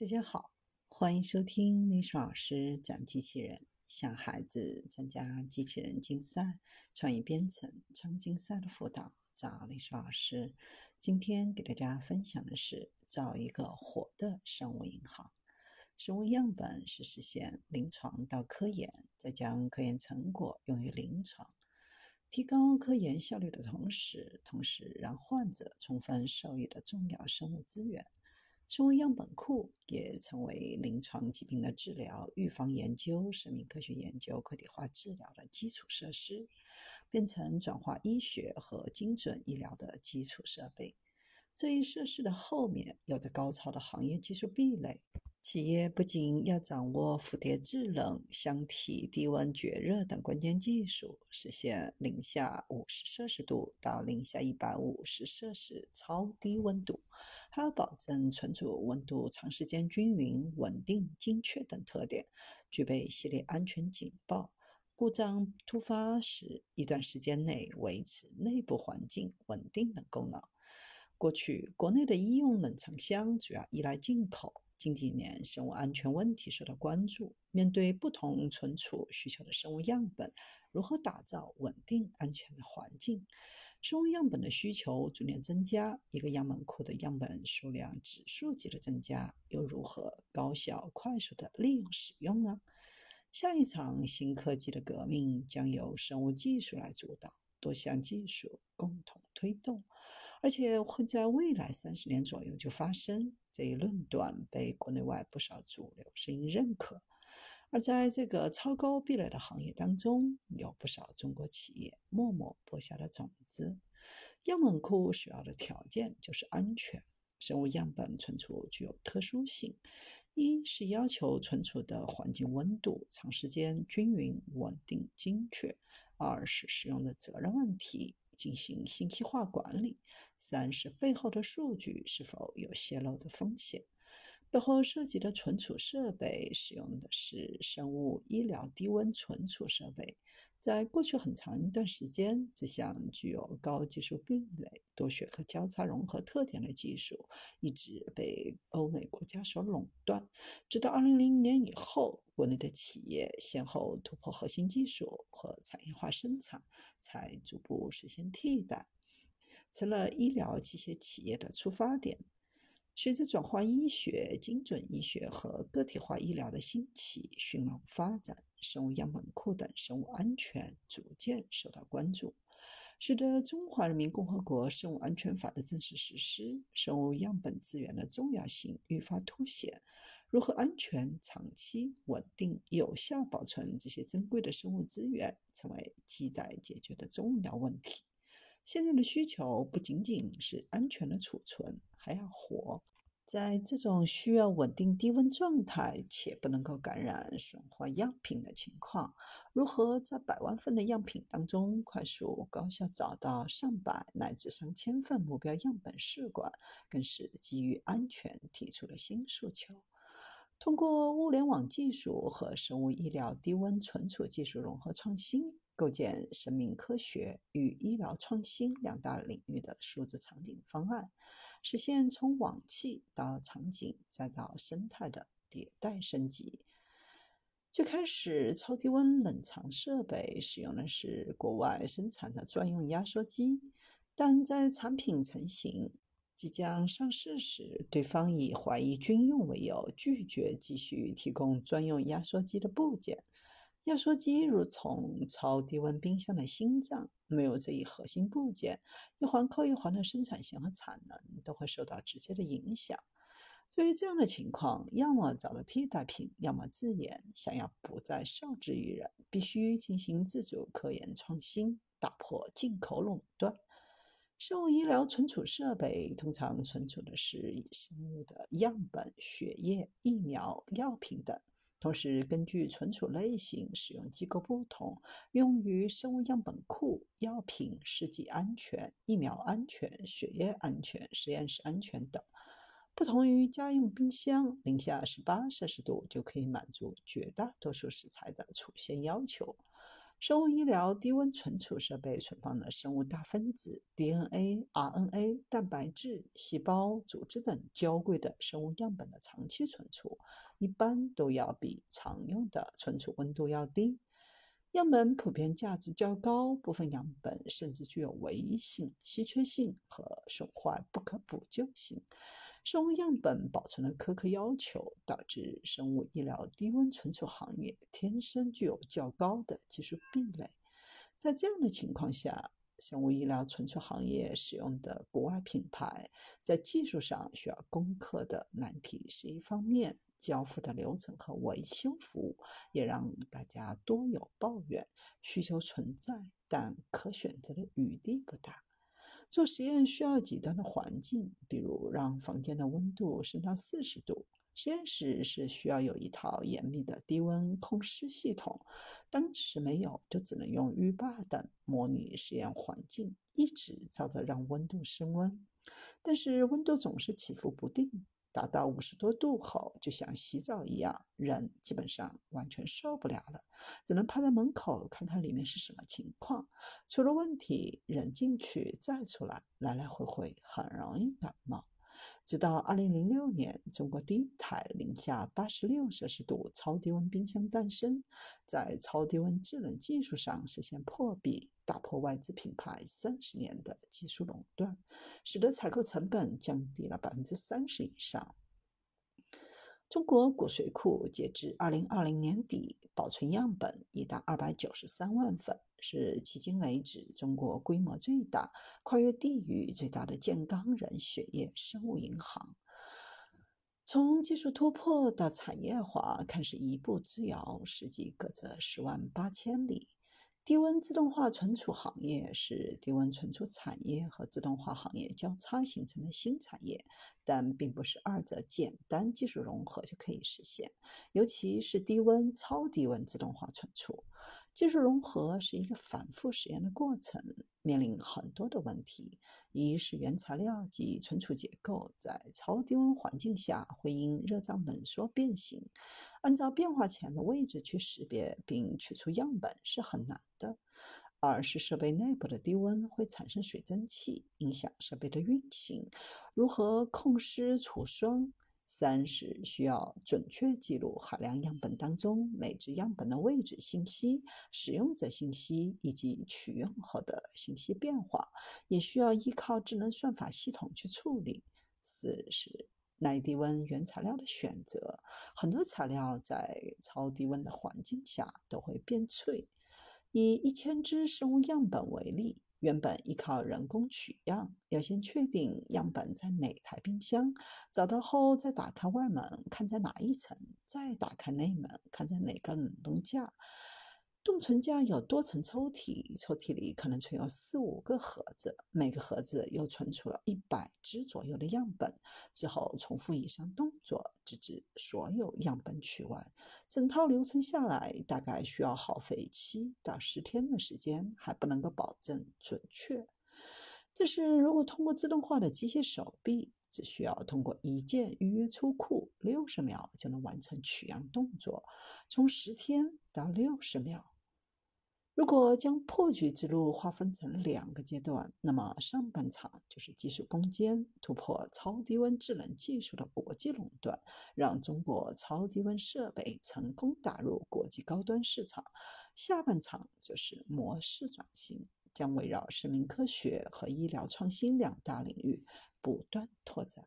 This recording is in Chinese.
大家好，欢迎收听历史老师讲机器人，向孩子参加机器人竞赛、创意编程、创竞赛的辅导，找历史老师。今天给大家分享的是造一个活的生物银行。生物样本是实现临床到科研，再将科研成果用于临床，提高科研效率的同时，同时让患者充分受益的重要生物资源。生物样本库也成为临床疾病的治疗、预防研究、生命科学研究、个体化治疗的基础设施，变成转化医学和精准医疗的基础设备。这一设施的后面有着高超的行业技术壁垒。企业不仅要掌握浮叠制冷、箱体低温绝热等关键技术，实现零下五十摄氏度到零下一百五十摄氏超低温度，还要保证存储温度长时间均匀、稳定、精确等特点，具备系列安全警报、故障突发时一段时间内维持内部环境稳定等功能。过去，国内的医用冷藏箱主要依赖进口。近几年，生物安全问题受到关注。面对不同存储需求的生物样本，如何打造稳定安全的环境？生物样本的需求逐年增加，一个样本库的样本数量指数级的增加，又如何高效快速的利用使用呢？下一场新科技的革命将由生物技术来主导，多项技术共同推动，而且会在未来三十年左右就发生。这一论断被国内外不少主流声音认可，而在这个超高壁垒的行业当中，有不少中国企业默默播下了种子。样本库首要的条件就是安全，生物样本存储具有特殊性：一是要求存储的环境温度长时间均匀、稳定、精确；二是使用的责任问题。进行信息化管理。三是背后的数据是否有泄露的风险？背后涉及的存储设备使用的是生物医疗低温存储设备。在过去很长一段时间，这项具有高技术壁垒、多学科交叉融合特点的技术一直被欧美国家所垄断。直到2000年以后，国内的企业先后突破核心技术和产业化生产，才逐步实现替代，成了医疗器械企业的出发点。随着转化医学、精准医学和个体化医疗的兴起、迅猛发展，生物样本库等生物安全逐渐受到关注。随着《中华人民共和国生物安全法》的正式实施，生物样本资源的重要性愈发凸显。如何安全、长期、稳定、有效保存这些珍贵的生物资源，成为亟待解决的重要问题。现在的需求不仅仅是安全的储存，还要活。在这种需要稳定低温状态且不能够感染损坏样品的情况，如何在百万份的样品当中快速高效找到上百乃至上千份目标样本试管，更是基于安全提出了新诉求。通过物联网技术和生物医疗低温存储技术融合创新。构建生命科学与医疗创新两大领域的数字场景方案，实现从网器到场景再到生态的迭代升级。最开始，超低温冷藏设备使用的是国外生产的专用压缩机，但在产品成型、即将上市时，对方以怀疑军用为由，拒绝继续提供专用压缩机的部件。压缩机如同超低温冰箱的心脏，没有这一核心部件，一环扣一环的生产线和产能都会受到直接的影响。对于这样的情况，要么找了替代品，要么自研。想要不再受制于人，必须进行自主科研创新，打破进口垄断。生物医疗存储设备通常存储的是生物的样本、血液、疫苗、药品等。同时，根据存储类型、使用机构不同，用于生物样本库、药品、试剂安全、疫苗安全、血液安全、实验室安全等。不同于家用冰箱，零下十八摄氏度就可以满足绝大多数食材的储鲜要求。生物医疗低温存储设备存放了生物大分子、DNA、RNA、蛋白质、细胞、组织等娇贵的生物样本的长期存储，一般都要比常用的存储温度要低。样本普遍价值较高，部分样本甚至具有唯一性、稀缺性和损坏不可补救性。生物样本保存的苛刻要求，导致生物医疗低温存储行业天生具有较高的技术壁垒。在这样的情况下，生物医疗存储行业使用的国外品牌，在技术上需要攻克的难题是一方面，交付的流程和维修服务也让大家多有抱怨。需求存在，但可选择的余地不大。做实验需要极端的环境，比如让房间的温度升到四十度。实验室是需要有一套严密的低温控湿系统，当时没有，就只能用浴霸等模拟实验环境，一直照着让温度升温。但是温度总是起伏不定。达到五十多度后，就像洗澡一样，人基本上完全受不了了，只能趴在门口看看里面是什么情况。出了问题，人进去再出来，来来回回，很容易感冒。直到二零零六年，中国第一台零下八十六摄氏度超低温冰箱诞生，在超低温制冷技术上实现破壁，打破外资品牌三十年的技术垄断，使得采购成本降低了百分之三十以上。中国骨髓库截至二零二零年底，保存样本已达二百九十三万份，是迄今为止中国规模最大、跨越地域最大的健康人血液生物银行。从技术突破到产业化，看似一步之遥，实际隔着十万八千里。低温自动化存储行业是低温存储产业和自动化行业交叉形成的新产业，但并不是二者简单技术融合就可以实现，尤其是低温、超低温自动化存储。技术融合是一个反复实验的过程，面临很多的问题。一是原材料及存储结构在超低温环境下会因热胀冷缩变形，按照变化前的位置去识别并取出样本是很难的。二是设备内部的低温会产生水蒸气，影响设备的运行，如何控湿除霜？三是需要准确记录海量样本当中每只样本的位置信息、使用者信息以及取用后的信息变化，也需要依靠智能算法系统去处理。四是耐低温原材料的选择，很多材料在超低温的环境下都会变脆。以一千只生物样本为例。原本依靠人工取样，要先确定样本在哪台冰箱，找到后再打开外门看在哪一层，再打开内门看在哪个冷冻架。冻存架有多层抽屉，抽屉里可能存有四五个盒子，每个盒子又存储了一百只左右的样本。之后重复以上动作，直至所有样本取完。整套流程下来，大概需要耗费七到十天的时间，还不能够保证准确。但是如果通过自动化的机械手臂，只需要通过一键预约出库，六十秒就能完成取样动作，从十天到六十秒。如果将破局之路划分成两个阶段，那么上半场就是技术攻坚，突破超低温制冷技术的国际垄断，让中国超低温设备成功打入国际高端市场；下半场则是模式转型，将围绕生命科学和医疗创新两大领域不断拓展。